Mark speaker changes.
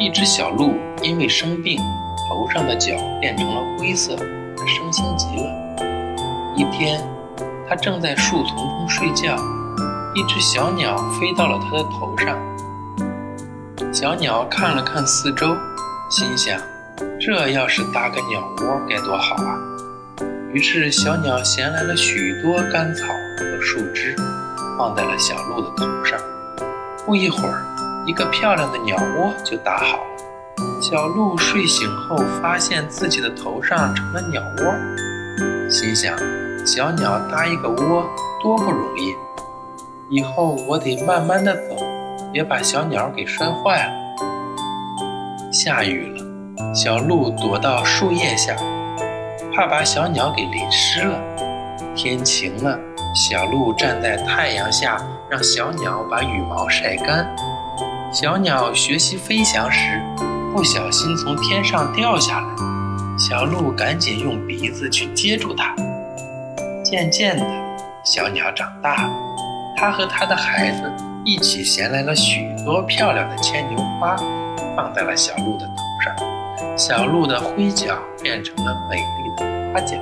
Speaker 1: 一只小鹿因为生病，头上的角变成了灰色，它伤心极了。一天，它正在树丛中睡觉，一只小鸟飞到了它的头上。小鸟看了看四周，心想：这要是搭个鸟窝该多好啊！于是，小鸟衔来了许多干草和树枝，放在了小鹿的头上。不一会儿，一个漂亮的鸟窝就搭好了。小鹿睡醒后，发现自己的头上成了鸟窝，心想：小鸟搭一个窝多不容易，以后我得慢慢的走，别把小鸟给摔坏了。下雨了，小鹿躲到树叶下。怕把小鸟给淋湿了。天晴了，小鹿站在太阳下，让小鸟把羽毛晒干。小鸟学习飞翔时，不小心从天上掉下来，小鹿赶紧用鼻子去接住它。渐渐的，小鸟长大了，它和它的孩子一起衔来了许多漂亮的牵牛花，放在了小鹿的头上。小鹿的灰角变成了美丽的。花脚。